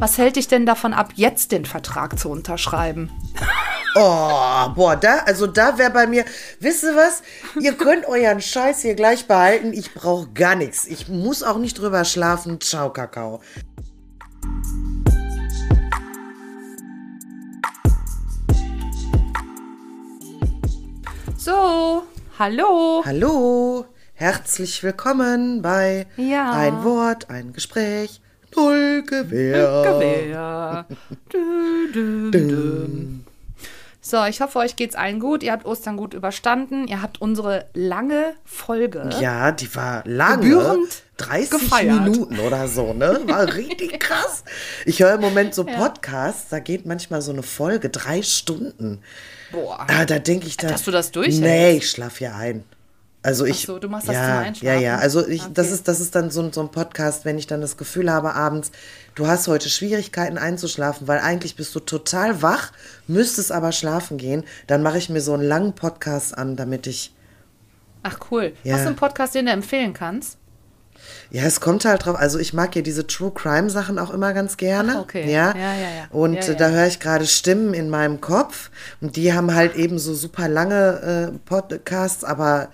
Was hält dich denn davon ab, jetzt den Vertrag zu unterschreiben? Oh, boah, da, also da wäre bei mir, wisst ihr was? Ihr könnt euren Scheiß hier gleich behalten. Ich brauche gar nichts. Ich muss auch nicht drüber schlafen. Ciao, Kakao. So, hallo. Hallo, herzlich willkommen bei Ja. Ein Wort, ein Gespräch, null Gewehr. Gewehr. Du, du, du. So, ich hoffe, euch geht's allen gut. Ihr habt Ostern gut überstanden. Ihr habt unsere lange Folge. Ja, die war lange. Gebührend 30 gefeiert. Minuten oder so, ne? War richtig krass. Ich höre im Moment so Podcasts, da geht manchmal so eine Folge drei Stunden. Boah. Ah, da denke ich dann. Dass du das durchhältst? Nee, ich schlaf ja ein. Also ich. so, du machst das ja, zum Ja, Einschlafen? ja. Also ich, das Okay. ist, das ist dann so, ein- so ein Podcast, wenn ich dann das Gefühl habe abends, du hast heute Schwierigkeiten einzuschlafen, weil eigentlich bist du total wach, müsstest aber schlafen gehen. Dann mache ich mir so einen langen Podcast an, damit ich. Ach, cool. Ja. Hast du einen Podcast, den du empfehlen kannst? Ja, es kommt halt drauf. Also ich mag ja diese True Crime Sachen auch immer ganz gerne. Ach, okay. Ja, Ja, ja, ja. Und Ja, ja. da höre ich gerade Stimmen in meinem Kopf und die haben halt eben so super lange äh, Podcasts, aber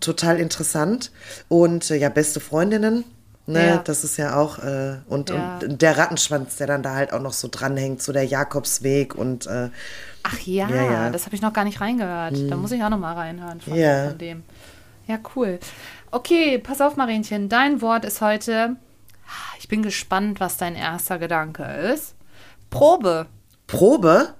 total interessant. Und äh, ja, beste Freundinnen. Ne, Ja. das ist ja auch, äh, und, Ja. und der Rattenschwanz, der dann da halt auch noch so dranhängt, so der Jakobsweg und äh, Ach ja, Ja, das habe ich noch gar nicht reingehört. Da muss ich auch noch mal reinhören von, von dem. Ja, cool. Okay, pass auf, Marienchen. Dein Wort ist heute. Ich bin gespannt, was dein erster Gedanke ist. Probe. Probe.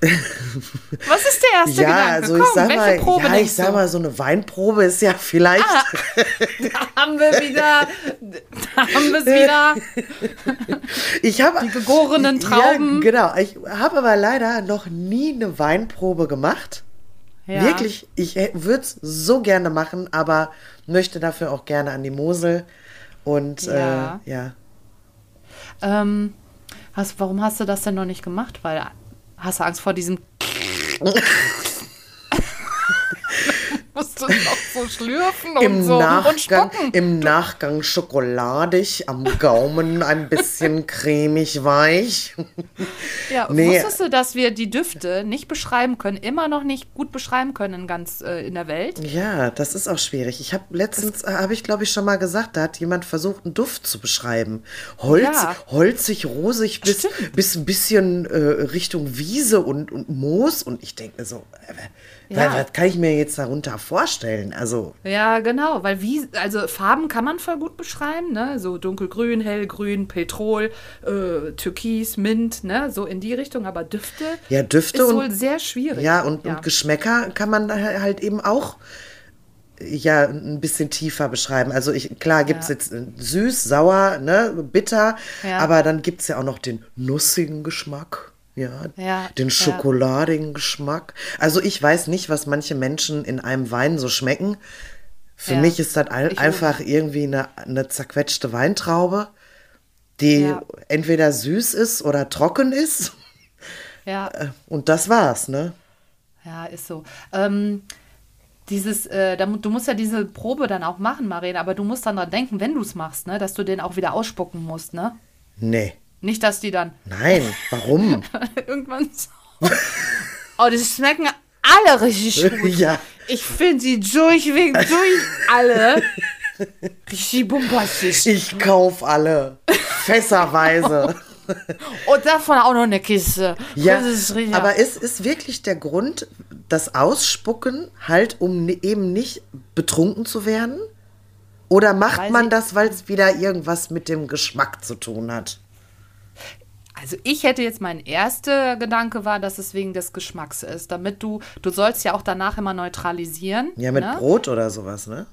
Was ist der erste Ja, Gedanke? also Komm, ich sag welche mal, Probe ja, ich sag mal, so eine Weinprobe ist ja vielleicht. Da haben wir wieder. Da haben wir es wieder. Ich habe Die gegorenen Ja, Trauben. genau. Ich habe aber leider noch nie eine Weinprobe gemacht. Ja. Wirklich, ich würde es so gerne machen, aber möchte dafür auch gerne an die Mosel. Und Ja. äh, ja. Ähm, hast, warum hast du das denn noch nicht gemacht? Weil hast du Angst vor diesem. Musst du noch so schlürfen und Im, so und Nachgang, spucken. Im Nachgang schokoladig, am Gaumen ein bisschen cremig weich. Ja, Nee. wusstest du, dass wir die Düfte nicht beschreiben können, immer noch nicht gut beschreiben können ganz äh, in der Welt? Ja, das ist auch schwierig. Ich habe letztens, äh, habe ich glaube ich schon mal gesagt, da hat jemand versucht, einen Duft zu beschreiben. Holz, Ja. holzig, rosig, bis, Stimmt. bis ein bisschen äh, Richtung Wiese und, und Moos. Und ich denke mir so, äh, Ja. was, was kann ich mir jetzt darunter vorstellen? Also, Ja, genau, weil wie, also Farben kann man voll gut beschreiben, ne? So dunkelgrün, hellgrün, Petrol, äh, Türkis, Mint, ne? So in die Richtung, aber Düfte ja, Düfte ist und, wohl sehr schwierig. ja, und, und Geschmäcker kann man halt eben auch ja, ein bisschen tiefer beschreiben. Also ich, klar gibt es Ja. jetzt äh, süß, sauer, ne, bitter, Ja. aber dann gibt es ja auch noch den nussigen Geschmack. Ja, Ja, den ja. schokoladigen Geschmack. Also ich weiß nicht, was manche Menschen in einem Wein so schmecken. Für Ja. mich ist das ein, einfach irgendwie eine, eine zerquetschte Weintraube, die Ja. entweder süß ist oder trocken ist. ja. Äh, Und das war's, ne? Ja, ist so. Ähm, dieses, äh, da, du musst ja diese Probe dann auch machen, Marina, aber du musst dann dran denken, wenn du es machst, ne, dass du den auch wieder ausspucken musst, ne? Nee. Nicht, dass die dann Nein, warum? irgendwann so. Oh, die schmecken alle richtig gut. ja. Ich finde sie durchweg durch alle richtig bombastisch. Ich kauf alle. Fässerweise. Und davon auch noch eine Kiste. ja, Das ist aber ist, ist wirklich der Grund, das Ausspucken halt, um eben nicht betrunken zu werden? Oder macht Weiß man das, weil es wieder irgendwas mit dem Geschmack zu tun hat? Also ich hätte jetzt mein erster Gedanke war, dass es wegen des Geschmacks ist, damit du, du sollst ja auch danach immer neutralisieren. Ja, mit ne? Brot oder sowas, ne?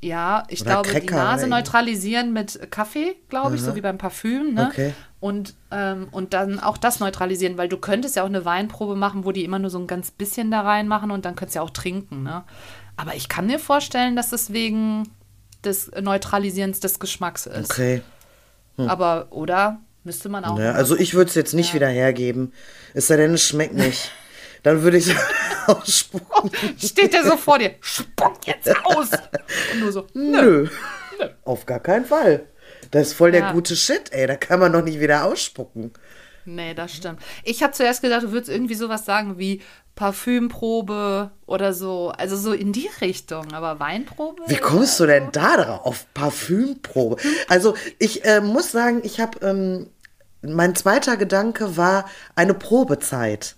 Ja, ich Oder glaube, die Cracker oder Nase neutralisieren mit Kaffee, glaube ich, so wie beim Parfüm. Ne? Okay. Und, ähm, und dann auch das neutralisieren, weil du könntest ja auch eine Weinprobe machen, wo die immer nur so ein ganz bisschen da reinmachen und dann könntest du ja auch trinken. Ne? Aber ich kann mir vorstellen, dass es wegen des Neutralisierens des Geschmacks ist. Okay. Aber, oder? Müsste man auch. Ja, mal also ich würde es jetzt nicht wieder hergeben. Es sei denn, es schmeckt nicht. Dann würde ich es ausspucken. Steht der so vor dir, spuck jetzt aus. Und nur so, Nö. Auf gar keinen Fall. Das ist voll der Ja. gute Shit, ey. Da kann man doch nicht wieder ausspucken. Nee, das stimmt. Ich habe zuerst gedacht, du würdest irgendwie sowas sagen wie Parfümprobe oder so. Also so in die Richtung. Aber Weinprobe? Wie kommst du denn da drauf? Parfümprobe. Also ich äh, muss sagen, ich habe, ähm, mein zweiter Gedanke war eine Probezeit.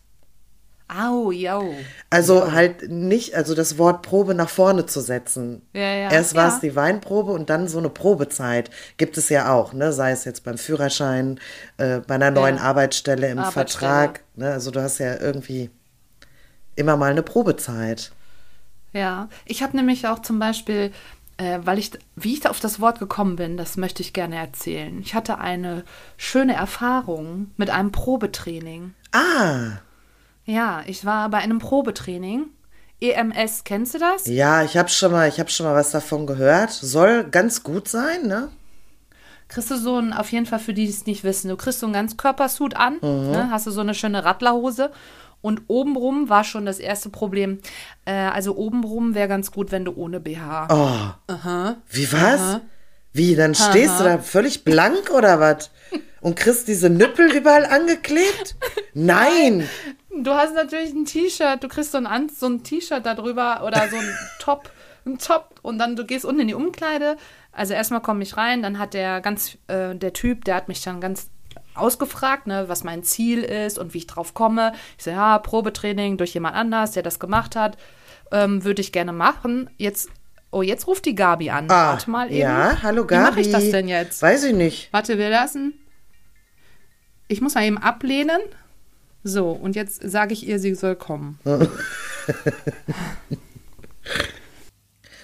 Au, jau. Also halt nicht, also das Wort Probe nach vorne zu setzen. Ja, ja. Erst war es Ja. die Weinprobe und dann so eine Probezeit. Gibt es ja auch, ne? Sei es jetzt beim Führerschein, äh, bei einer neuen Ja. Arbeitsstelle im Arbeitsstelle. Vertrag. Ne? Also du hast ja irgendwie immer mal eine Probezeit. Ja, ich habe nämlich auch zum Beispiel, weil ich, wie ich auf das Wort gekommen bin, das möchte ich gerne erzählen. Ich hatte eine schöne Erfahrung mit einem Probetraining. Ah, Ja, ich war bei einem Probetraining. EMS, kennst du das? ja, ich habe schon mal, ich habe schon mal was davon gehört. Soll ganz gut sein, ne? Kriegst du so ein, auf jeden Fall für die, die es nicht wissen, du kriegst so einen ganz Körpersuit an, Mhm. ne, hast du so eine schöne Radlerhose und obenrum war schon das erste Problem. Äh, also obenrum wäre ganz gut, wenn du ohne BH. Oh. Wie was? Wie, dann stehst du da völlig blank oder was? Und kriegst diese Nippel überall angeklebt? Nein! Du hast natürlich ein T-Shirt, du kriegst so ein, so ein T-Shirt darüber oder so ein Top, ein Top und dann du gehst unten in die Umkleide. Also erstmal komme ich rein, dann hat der ganz, äh, der Typ, der hat mich dann ganz ausgefragt, ne, was mein Ziel ist und wie ich drauf komme. Ich so, ja, Probetraining durch jemand anders, der das gemacht hat, ähm, würde ich gerne machen. Jetzt, oh, jetzt ruft die Gabi an. Ah, Warte mal eben. ja, hallo Gabi. Wie mache ich das denn jetzt? Weiß ich nicht. Warte, wir lassen. Ich muss mal eben ablehnen. So, und jetzt sage ich ihr, sie soll kommen.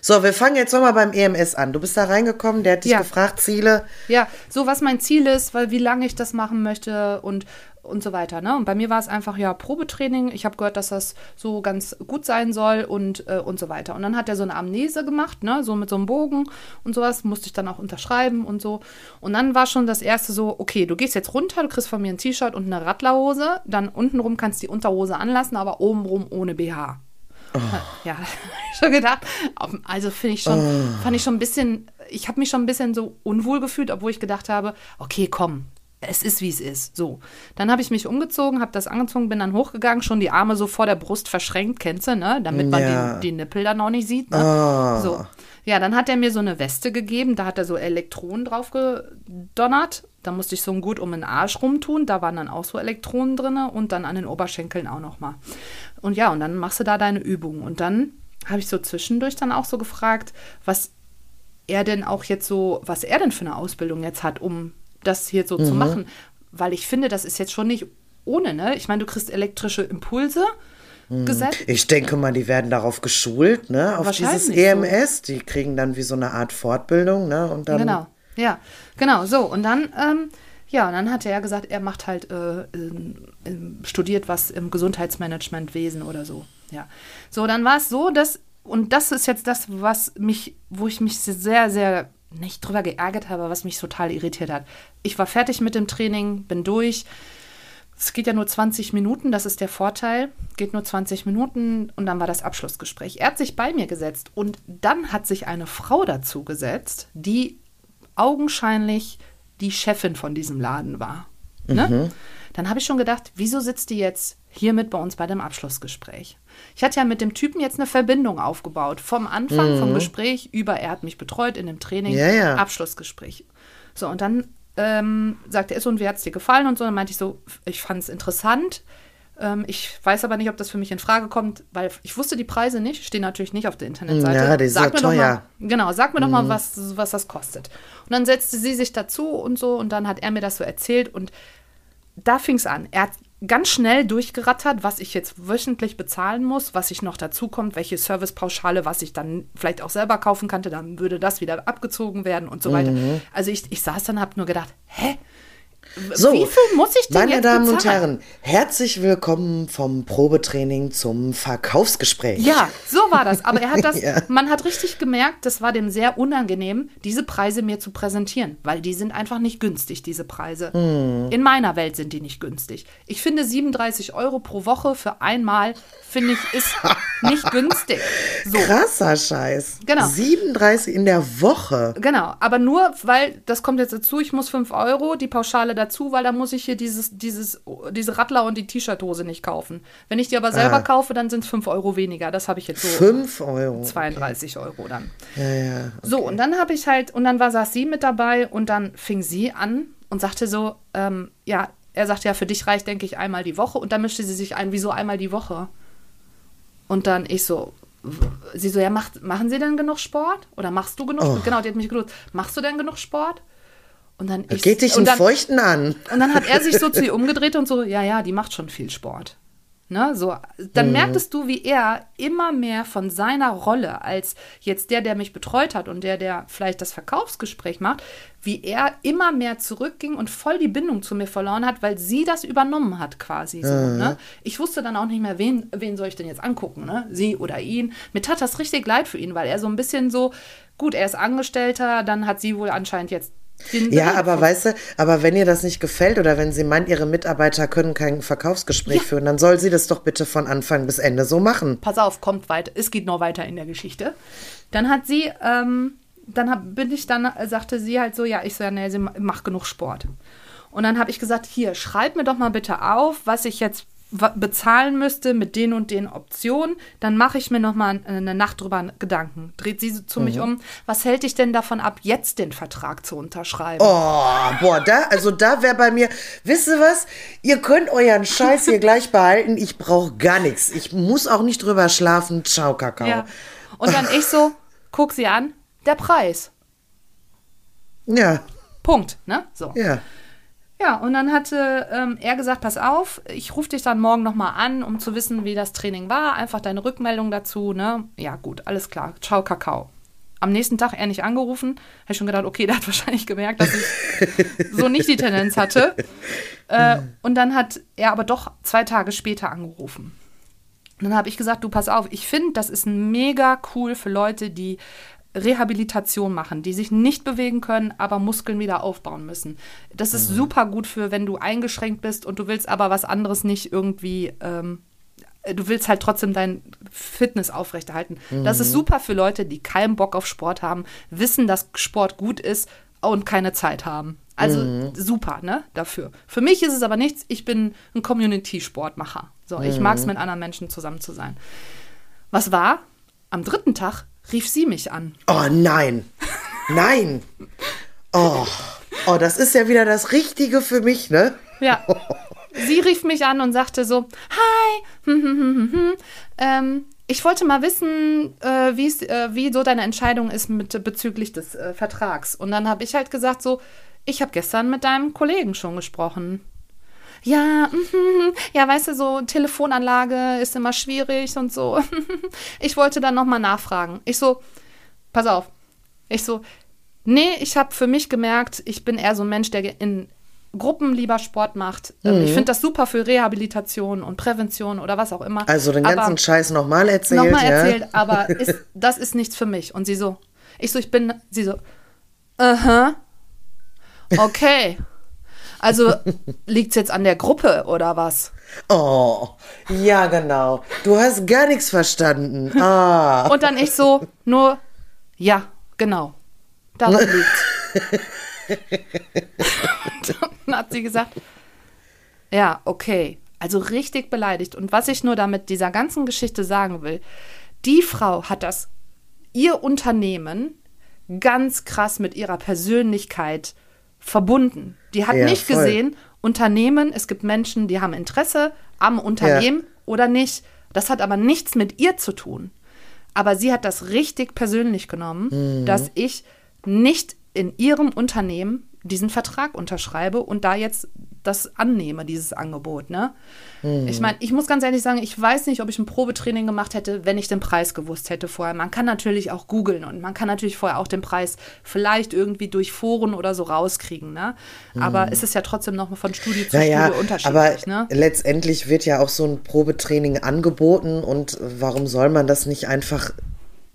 So, wir fangen jetzt nochmal beim EMS an. Du bist da reingekommen, der hat dich Ja. gefragt, Ziele. Ja, so was mein Ziel ist, weil wie lange ich das machen möchte und und so weiter. Ne? Und bei mir war es einfach ja Probetraining. Ich habe gehört, dass das so ganz gut sein soll und, äh, und so weiter. Und dann hat er so eine Amnese gemacht, ne? so mit so einem Bogen und sowas. Musste ich dann auch unterschreiben und so. Und dann war schon das erste so, okay, du gehst jetzt runter, du kriegst von mir ein T-Shirt und eine Radlerhose. Dann untenrum kannst du die Unterhose anlassen, aber obenrum ohne BH. Ja, hab ich schon gedacht. Also finde ich schon, fand ich schon ein bisschen, ich habe mich schon ein bisschen so unwohl gefühlt, obwohl ich gedacht habe, okay, komm, es ist wie es ist. So. Dann habe ich mich umgezogen, habe das angezogen, bin dann hochgegangen, schon die Arme so vor der Brust verschränkt, kennst du, ne? Damit man Ja. die, die Nippel dann auch nicht sieht. Ne? Ah. So. Ja, dann hat er mir so eine Weste gegeben, da hat er so Elektronen drauf gedonnert. Da musste ich so ein Gut um den Arsch rumtun, da waren dann auch so Elektronen drin und dann an den Oberschenkeln auch nochmal. Und ja, und dann machst du da deine Übungen. Und dann habe ich so zwischendurch dann auch so gefragt, was er denn auch jetzt so, was er denn für eine Ausbildung jetzt hat, um das hier so zu Mhm. machen. Weil ich finde, das ist jetzt schon nicht ohne, ne? Ich meine, du kriegst elektrische Impulse Mhm. gesetzt. Ich denke mal, die werden darauf geschult, ne? Auf dieses Wahrscheinlich so. EMS. Die kriegen dann wie so eine Art Fortbildung, ne? Und dann. Genau, ja, genau, so. Und dann, ähm, ja, und dann hat er ja gesagt, er macht halt, äh, ähm, studiert was im Gesundheitsmanagementwesen oder so. Ja. So, dann war es so, dass, und das ist jetzt das, was mich, wo ich mich sehr, sehr nicht drüber geärgert habe, was mich total irritiert hat. Ich war fertig mit dem Training, bin durch. Es geht ja nur 20 Minuten, das ist der Vorteil. Geht nur 20 Minuten und dann war das Abschlussgespräch. Er hat sich bei mir gesetzt und dann hat sich eine Frau dazu gesetzt, die augenscheinlich die Chefin von diesem Laden war. Ne? Dann habe ich schon gedacht, wieso sitzt die jetzt hier mit bei uns bei dem Abschlussgespräch? Ich hatte ja mit dem Typen jetzt eine Verbindung aufgebaut. Vom Anfang, vom Gespräch über, er hat mich betreut in dem Training, Ja, ja. Abschlussgespräch. So, und dann ähm, sagte er so, und wie hat es dir gefallen und so. Dann meinte ich so, ich fand es interessant. Ähm, ich weiß aber nicht, ob das für mich in Frage kommt, weil ich wusste die Preise nicht, stehen natürlich nicht auf der Internetseite. Ja, die sind sag mir doch teuer. mal, genau, sag mir doch mal, was, was das kostet. Und dann setzte sie sich dazu und so und dann hat er mir das so erzählt und da fing es an. Er hat ganz schnell durchgerattert, was ich jetzt wöchentlich bezahlen muss, was ich noch dazu kommt, welche Servicepauschale, was ich dann vielleicht auch selber kaufen kannte, dann würde das wieder abgezogen werden und so weiter. Mhm. Also ich, ich saß dann, hab nur gedacht, hä? So, Wie viel muss ich denn meine jetzt Damen und? Herren, herzlich willkommen vom Probetraining zum Verkaufsgespräch. Ja, so war das. Aber er hat das, Ja. man hat richtig gemerkt, das war dem sehr unangenehm, diese Preise mir zu präsentieren, weil die sind einfach nicht günstig, diese Preise. Hm. In meiner Welt sind die nicht günstig. Ich finde 37 Euro pro Woche für einmal, finde ich, ist nicht günstig. So. Krasser Scheiß. Genau. 37 in der Woche. Genau, aber nur, weil, das kommt jetzt dazu, ich muss 5 Euro, die Pauschale dazu, weil da muss ich hier dieses, dieses, diese Radler und die T-Shirt-Hose nicht kaufen. Wenn ich die aber selber Ah. kaufe, dann sind es 5 Euro weniger. Das habe ich jetzt so 5 Euro. 32 Euro dann. Ja, ja. So, und dann habe ich halt, und dann war, saß sie mit dabei und dann fing sie an und sagte so, ähm, ja, er sagte ja, für dich reicht, denke ich, einmal die Woche. Und dann mischte sie sich ein, wieso einmal die Woche? Und dann ich so, sie so, ja, macht, machen Sie denn genug Sport? Oder machst du genug Oh. Sport? Genau, die hat mich geduzt. Machst du denn genug Sport? Und dann ich, Geht dich einen dann, Feuchten an. und dann hat er sich so zu ihr umgedreht und so, ja, ja, die macht schon viel Sport. Ne, so, dann merktest du, wie er immer mehr von seiner Rolle als jetzt der, der mich betreut hat und der, der vielleicht das Verkaufsgespräch macht, wie er immer mehr zurückging und voll die Bindung zu mir verloren hat, weil sie das übernommen hat quasi. So, ne? Ich wusste dann auch nicht mehr, wen, wen soll ich denn jetzt angucken, ne? sie oder ihn. Mir tat das richtig leid für ihn, weil er so ein bisschen so, gut, er ist Angestellter, dann hat sie wohl anscheinend jetzt Ja, aber weißt du, aber wenn ihr das nicht gefällt oder wenn sie meint, ihre Mitarbeiter können kein Verkaufsgespräch Ja. führen, dann soll sie das doch bitte von Anfang bis Ende so machen. pass auf, kommt weiter, es geht noch weiter in der Geschichte. Dann hat sie, ähm, dann hab, bin ich dann, äh, sagte sie halt so, ja, ich so, ja, nee, sie ma- macht genug Sport. Und dann habe ich gesagt, hier, schreib mir doch mal bitte auf, was ich jetzt bezahlen müsste mit den und den Optionen, dann mache ich mir noch mal eine Nacht drüber Gedanken. Dreht sie zu mich um, was hält dich denn davon ab, jetzt den Vertrag zu unterschreiben? Oh, boah, da, also da wäre bei mir, wisst ihr was? Ihr könnt euren Scheiß hier gleich behalten. Ich brauche gar nichts. Ich muss auch nicht drüber schlafen. Ciao, Kakao. Ja. Und dann ich so, guck sie an, der Preis. Ja, Punkt, ne? So. ja. Ja, und dann hatte ähm, er gesagt, pass auf, ich rufe dich dann morgen nochmal an, um zu wissen, wie das Training war. Einfach deine Rückmeldung dazu, ne? Ja, gut, alles klar. Ciao, Kakao. Am nächsten Tag er nicht angerufen. Habe ich schon gedacht, okay, der hat wahrscheinlich gemerkt, dass ich so nicht die Tendenz hatte. Äh, und dann hat er aber doch zwei Tage später angerufen. Und dann habe ich gesagt, du pass auf, ich finde, das ist mega cool für Leute, die Rehabilitation machen, die sich nicht bewegen können, aber Muskeln wieder aufbauen müssen. Das ist super gut für, wenn du eingeschränkt bist und du willst aber was anderes nicht irgendwie, ähm, du willst halt trotzdem dein Fitness aufrechterhalten. Das ist super für Leute, die keinen Bock auf Sport haben, wissen, dass Sport gut ist und keine Zeit haben. Also super, ne, dafür. Für mich ist es aber nichts, ich bin ein Community-Sportmacher. So, ich mag es, mit anderen Menschen zusammen zu sein. Was war? Am dritten Tag rief sie mich an. Oh nein. Nein. Oh. Oh, das ist ja wieder das Richtige für mich, ne? Ja. Sie rief mich an und sagte so: Hi, hm, hm, hm, hm, hm. Ähm, ich wollte mal wissen, äh, äh, wie so deine Entscheidung ist mit, bezüglich des äh, Vertrags. Und dann habe ich halt gesagt: So, ich habe gestern mit deinem Kollegen schon gesprochen. Ja, mhm, ja, weißt du, so Telefonanlage ist immer schwierig und so. Ich wollte dann nochmal nachfragen. Ich so, pass auf. Ich so, nee, ich habe für mich gemerkt, ich bin eher so ein Mensch, der in Gruppen lieber Sport macht. Ähm, Ich finde das super für Rehabilitation und Prävention oder was auch immer. Also den ganzen Aber- Scheiß nochmal erzählt, nochmal ja? erzählt, aber ist, das ist nichts für mich. Und sie so, ich so, ich bin, sie so, aha, okay. Also liegt es jetzt an der Gruppe oder was? Oh, ja, genau. Du hast gar nichts verstanden. Ah. Und dann ich so, nur, ja, genau. Daran liegt. dann hat sie gesagt, ja, okay. Also richtig beleidigt. Und was ich nur damit dieser ganzen Geschichte sagen will, die Frau hat das, ihr Unternehmen, ganz krass mit ihrer Persönlichkeit verbunden. Die hat Ja, nicht voll. gesehen, Unternehmen, es gibt Menschen, die haben Interesse am Unternehmen oder nicht. Das hat aber nichts mit ihr zu tun. Aber sie hat das richtig persönlich genommen, Mhm. dass ich nicht in ihrem Unternehmen diesen Vertrag unterschreibe und da jetzt das annehme, dieses Angebot. Ne? Mhm. Ich meine, ich muss ganz ehrlich sagen, ich weiß nicht, ob ich ein Probetraining gemacht hätte, wenn ich den Preis gewusst hätte vorher. Man kann natürlich auch googeln und man kann natürlich vorher auch den Preis vielleicht irgendwie durch Foren oder so rauskriegen. Ne? Aber es ist ja trotzdem noch mal von Studie zu. Naja, Studie aber unterschiedlich. ne? letztendlich wird ja auch so ein Probetraining angeboten und warum soll man das nicht einfach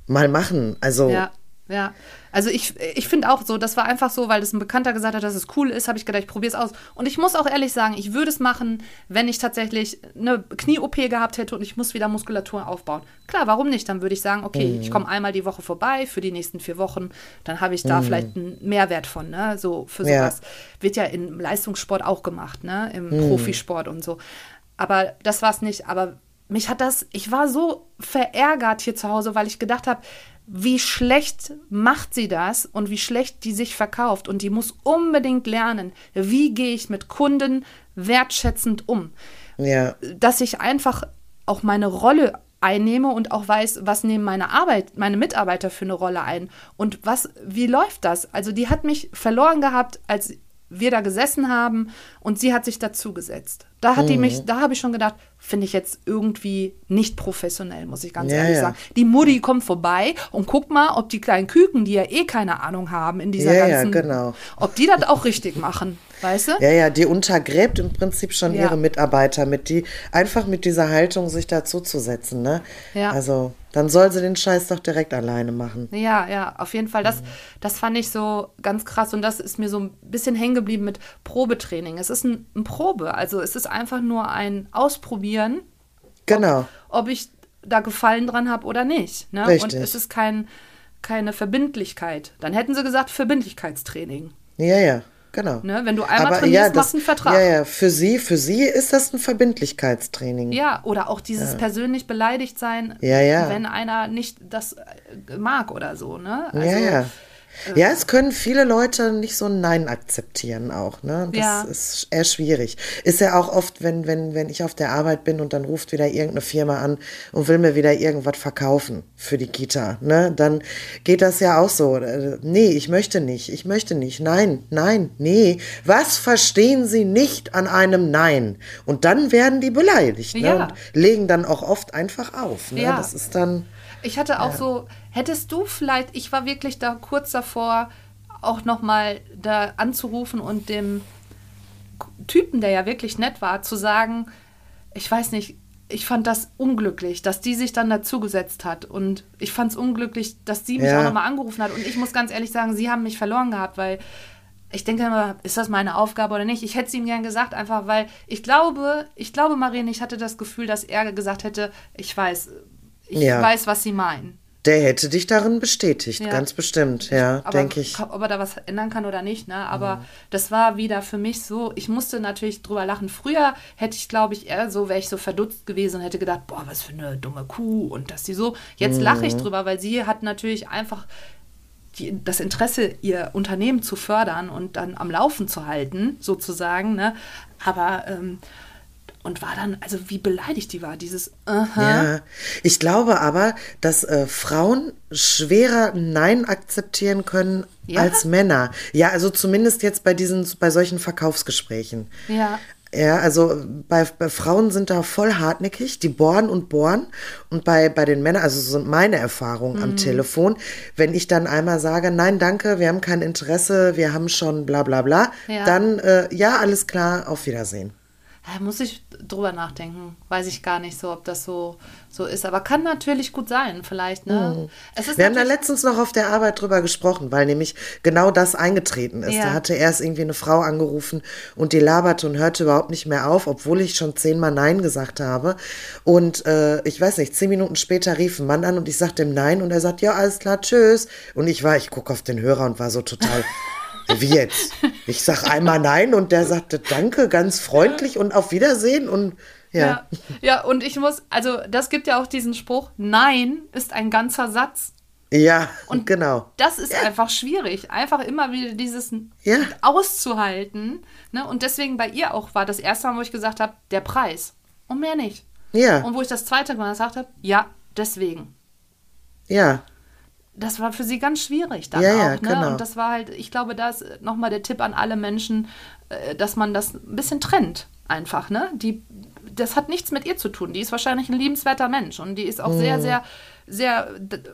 mal machen? Also, Ja, Ja, also ich, ich finde auch so, das war einfach so, weil das ein Bekannter gesagt hat, dass es cool ist, habe ich gedacht, ich probiere es aus. Und ich muss auch ehrlich sagen, ich würde es machen, wenn ich tatsächlich eine Knie-OP gehabt hätte und ich muss wieder Muskulatur aufbauen. Klar, warum nicht? Dann würde ich sagen, okay, mhm. ich komme einmal die Woche vorbei für die nächsten vier Wochen, dann habe ich da mhm. vielleicht einen Mehrwert von, ne? So für sowas. Ja. Wird ja im Leistungssport auch gemacht, ne? Im mhm. Profisport und so. Aber das war es nicht. Aber mich hat das, ich war so verärgert hier zu Hause, weil ich gedacht habe, wie schlecht macht sie das und wie schlecht die sich verkauft. Und die muss unbedingt lernen, wie gehe ich mit Kunden wertschätzend um. Ja. Dass ich einfach auch meine Rolle einnehme und auch weiß, was nehmen meine Arbeit, meine Mitarbeiter für eine Rolle ein und was, wie läuft das? Also die hat mich verloren gehabt, als wir da gesessen haben und sie hat sich dazugesetzt. Da hat mhm. die mich, da habe ich schon gedacht, finde ich jetzt irgendwie nicht professionell, muss ich ganz ja, ehrlich ja. sagen. Die Mutti kommt vorbei und guckt mal, ob die kleinen Küken, die ja eh keine Ahnung haben in dieser ja, ganzen, ja, genau. ob die das auch richtig machen. Weißt du? Ja, ja, die untergräbt im Prinzip schon ihre Mitarbeiter mit die, einfach mit dieser Haltung sich dazuzusetzen, ne? Ja. Also, dann soll sie den Scheiß doch direkt alleine machen. Ja, ja, auf jeden Fall. Das, das fand ich so ganz krass und das ist mir so ein bisschen hängen geblieben mit Probetraining. Es ist ein, ein Probe, also es ist einfach nur ein Ausprobieren. Genau. Ob, ob ich da Gefallen dran habe oder nicht. Ne? Richtig. Und es ist kein, keine Verbindlichkeit. Dann hätten sie gesagt Verbindlichkeitstraining. Ja, ja. Genau. Ne? Wenn du einmal Aber trainierst, ja, das, machst du einen Vertrag. Ja, ja, für sie, für sie ist das ein Verbindlichkeitstraining. Ja, oder auch dieses ja. persönlich beleidigt sein, ja, ja. wenn einer nicht das äh, mag oder so, ne? Also, ja, ja. Ja, es können viele Leute nicht so ein Nein akzeptieren auch, ne? Das ja. ist eher schwierig. Ist ja auch oft, wenn, wenn, wenn ich auf der Arbeit bin und dann ruft wieder irgendeine Firma an und will mir wieder irgendwas verkaufen für die Kita, ne? Dann geht das ja auch so. Äh, nee, ich möchte nicht, ich möchte nicht. Nein, nein, nee. Was verstehen Sie nicht an einem Nein? Und dann werden die beleidigt, ne? Ja. Und legen dann auch oft einfach auf, ne? Ja. Das ist dann. Ich hatte auch ja. so, hättest du vielleicht, ich war wirklich da kurz davor, auch nochmal da anzurufen und dem Typen, der ja wirklich nett war, zu sagen, ich weiß nicht, ich fand das unglücklich, dass die sich dann dazugesetzt hat. Und ich fand es unglücklich, dass sie mich ja. auch nochmal angerufen hat. Und ich muss ganz ehrlich sagen, sie haben mich verloren gehabt, weil ich denke immer, ist das meine Aufgabe oder nicht? Ich hätte es ihm gern gesagt, einfach weil ich glaube, ich glaube, Marien, ich hatte das Gefühl, dass er gesagt hätte, ich weiß, ich ja. weiß, was sie meinen. Der hätte dich darin bestätigt, ja. ganz bestimmt, ja, denke ich. Ob er da was ändern kann oder nicht, ne? Aber mhm. das war wieder für mich so, ich musste natürlich drüber lachen. Früher hätte ich, glaube ich, eher so, wäre ich so verdutzt gewesen und hätte gedacht, boah, was für eine dumme Kuh und dass sie so. Jetzt mhm. lache ich drüber, weil sie hat natürlich einfach die, das Interesse, ihr Unternehmen zu fördern und dann am Laufen zu halten, sozusagen, ne? Aber ähm, und war dann, also wie beleidigt die war, dieses -huh. Ja, ich glaube aber, dass äh, Frauen schwerer Nein akzeptieren können ja? als Männer. Ja, also zumindest jetzt bei diesen, bei solchen Verkaufsgesprächen. Ja. Ja, also bei, bei Frauen sind da voll hartnäckig, die bohren und bohren. Und bei, bei den Männern, also so sind meine Erfahrungen mhm. am Telefon, wenn ich dann einmal sage, nein, danke, wir haben kein Interesse, wir haben schon bla bla bla, ja. dann äh, ja, alles klar, auf Wiedersehen. Da muss ich drüber nachdenken. Weiß ich gar nicht so, ob das so, so ist. Aber kann natürlich gut sein, vielleicht. Ne? Mhm. Wir haben da letztens noch auf der Arbeit drüber gesprochen, weil nämlich genau das eingetreten ist. Ja. Da hatte erst irgendwie eine Frau angerufen und die laberte und hörte überhaupt nicht mehr auf, obwohl ich schon zehnmal Nein gesagt habe. Und äh, ich weiß nicht, zehn Minuten später rief ein Mann an und ich sagte ihm Nein und er sagt, ja, alles klar, tschüss. Und ich war, ich gucke auf den Hörer und war so total. Wie jetzt? Ich sag einmal nein und der sagte Danke, ganz freundlich und auf Wiedersehen und ja. ja. Ja, und ich muss, also das gibt ja auch diesen Spruch, Nein ist ein ganzer Satz. Ja, und genau. Das ist ja. einfach schwierig, einfach immer wieder dieses ja. auszuhalten. Ne? Und deswegen bei ihr auch war das erste Mal, wo ich gesagt habe, der Preis. Und mehr nicht. Ja. Und wo ich das zweite Mal gesagt habe, ja, deswegen. Ja das war für sie ganz schwierig dann ja, auch. Ja, ne? genau. Und das war halt, ich glaube, da ist nochmal der Tipp an alle Menschen, äh, dass man das ein bisschen trennt einfach. Ne? Die, das hat nichts mit ihr zu tun. Die ist wahrscheinlich ein liebenswerter Mensch und die ist auch mhm. sehr, sehr, sehr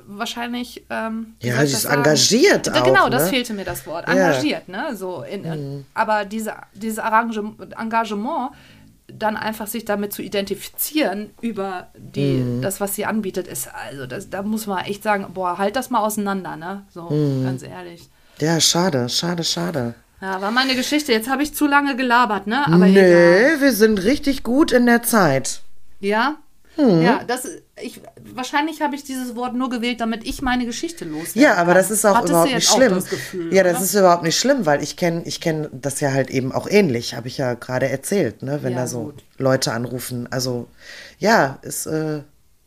wahrscheinlich. Ähm, ja, sie ist engagiert. Auch, genau, das ne? fehlte mir das Wort. Engagiert, ja. ne? So in, mhm. Aber diese, dieses Engagement dann einfach sich damit zu identifizieren über die, das, was sie anbietet, ist, also das, da muss man echt sagen, boah, halt das mal auseinander, ne? So, ganz ehrlich. Ja, schade, schade, schade. Ja, war meine Geschichte. Jetzt habe ich zu lange gelabert, ne? Aber egal. nee, wir sind richtig gut in der Zeit. Ja? Ja, das ich wahrscheinlich habe ich dieses Wort nur gewählt, damit ich meine Geschichte loswerde. Ja, aber das ist auch Hattest überhaupt nicht schlimm. das Gefühl, ja, das oder? ist überhaupt nicht schlimm, weil ich kenne ich kenn das ja halt eben auch ähnlich, habe ich ja gerade erzählt, ne, wenn Ja, da so gut. Leute anrufen. Also, ja, ist äh,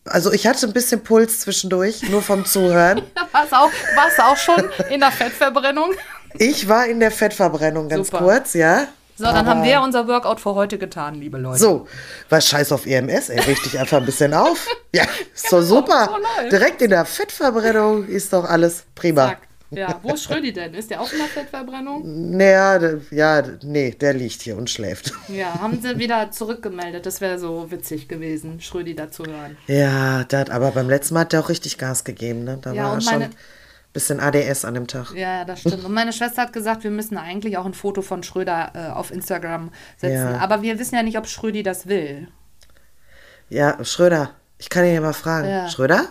also ich hatte ein bisschen Puls zwischendurch, nur vom Zuhören. Warst auch, warst du auch schon in der Fettverbrennung? Ich war in der Fettverbrennung ganz Super. kurz, ja. So, dann Aber- haben wir unser Workout für heute getan, liebe Leute. So, was scheiß auf EMS, ey, richte ich einfach ein bisschen auf. Ja, ist doch Genau, super. so. Direkt in der Fettverbrennung ist doch alles prima. Zack. Ja, wo ist Schrödi denn? Ist der auch in der Fettverbrennung? Naja, ja, nee, der liegt hier und schläft. Ja, haben sie wieder zurückgemeldet. Das wäre so witzig gewesen, Schrödi da zu hören. Ja, der hat, aber beim letzten Mal hat der auch richtig Gas gegeben, ne? Da Ja, war und schon meine- ein bisschen ADS an dem Tag. Ja, das stimmt. Und meine Schwester hat gesagt, wir müssen eigentlich auch ein Foto von Schröder äh, auf Instagram setzen. Ja. Aber wir wissen ja nicht, ob Schrödi das will. Ja, Schröder, ich kann ihn ja mal fragen. Ja. Schröder?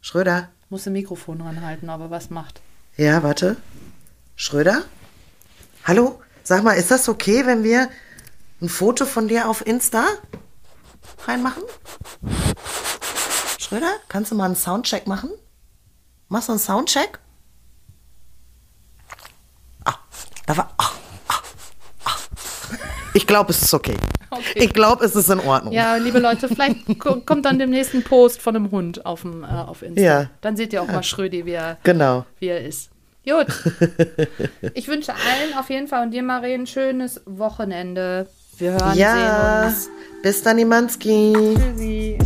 Schröder? Muss ein Mikrofon ranhalten, aber was macht. Ja, warte. Schröder? Hallo? Sag mal, ist das okay, wenn wir ein Foto von dir auf Insta reinmachen? Schröder, kannst du mal einen Soundcheck machen? Machst du einen Soundcheck? Ah, da war. Ah, ah, ah. Ich glaube, es ist okay. Okay. Ich glaube, es ist in Ordnung. Ja, liebe Leute, vielleicht ko- kommt dann dem nächsten Post von einem Hund auf, dem, äh, auf Insta. Ja. Dann seht ihr auch mal Schrödi, wie er, Genau. wie er ist. Gut. Ich wünsche allen auf jeden Fall und dir, Marie, ein schönes Wochenende. Wir hören, Ja. sehen uns. Bis dann, Imanski. Tschüssi.